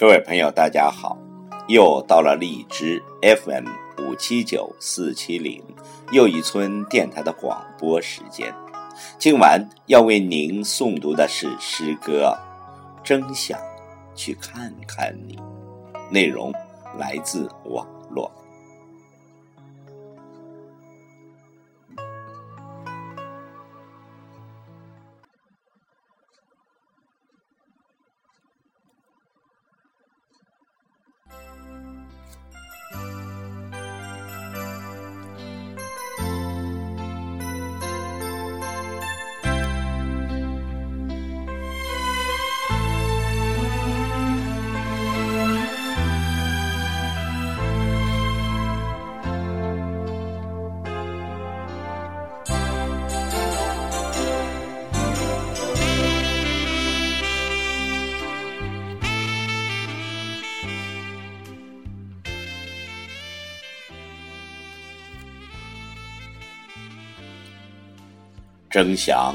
各位朋友，大家好！又到了荔枝 FM 五七九四七零又一村电台的广播时间。今晚要为您诵读的是诗歌《真想去看看你》，内容来自网络。真想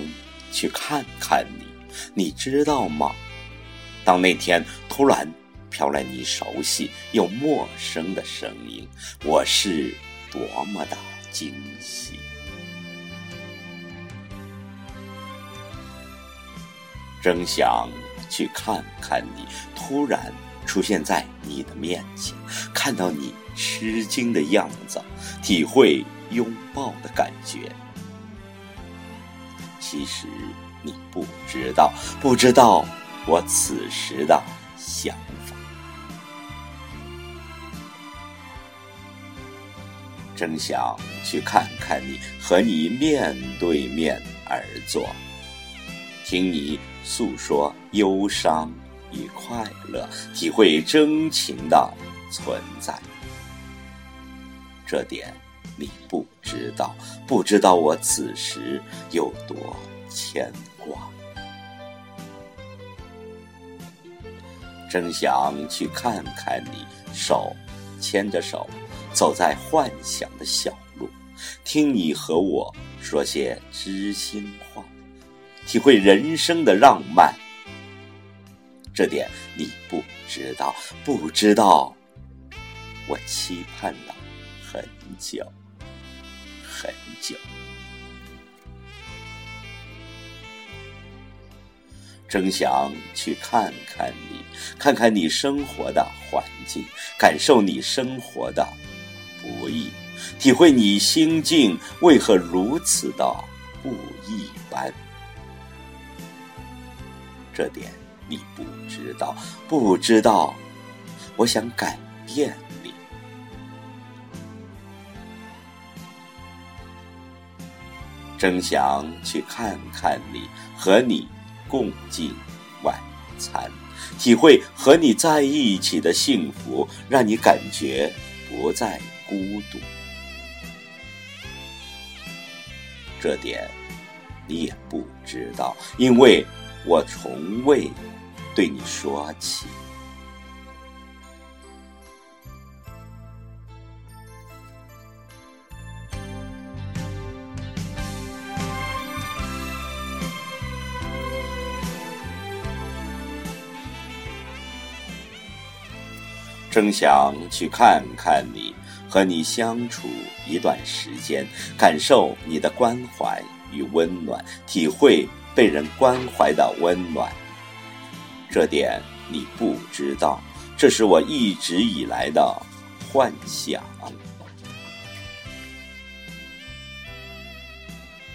去看看你，你知道吗？当那天突然飘来你熟悉又陌生的声音，我是多么的惊喜！真想去看看你，突然出现在你的面前，看到你吃惊的样子，体会拥抱的感觉。其实你不知道，不知道我此时的想法。真想去看看你，和你面对面而坐，听你诉说忧伤与快乐，体会真情的存在。这点。你不知道，不知道我此时有多牵挂。真想去看看你，手牵着手，走在幻想的小路，听你和我说些知心话，体会人生的浪漫。这点你不知道，不知道我期盼了很久。很久，真想去看看你，看看你生活的环境，感受你生活的不易，体会你心境为何如此的不一般。这点你不知道，不知道，我想改变。真想去看看你，和你共进晚餐，体会和你在一起的幸福，让你感觉不再孤独。这点你也不知道，因为我从未对你说起。真想去看看你，和你相处一段时间，感受你的关怀与温暖，体会被人关怀的温暖。这点你不知道，这是我一直以来的幻想。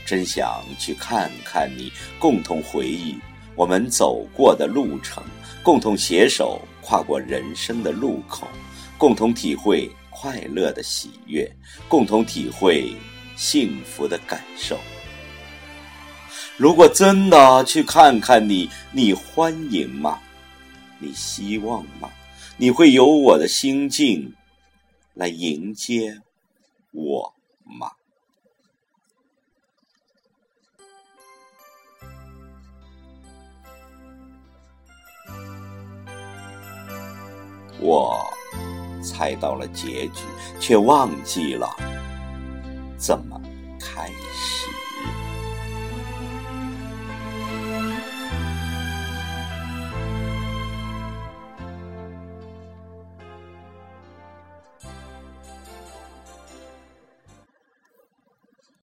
真想去看看你，共同回忆我们走过的路程，共同携手。跨过人生的路口，共同体会快乐的喜悦，共同体会幸福的感受。如果真的去看看你，你欢迎吗？你希望吗？你会有我的心境来迎接我吗？我猜到了结局，却忘记了怎么开始。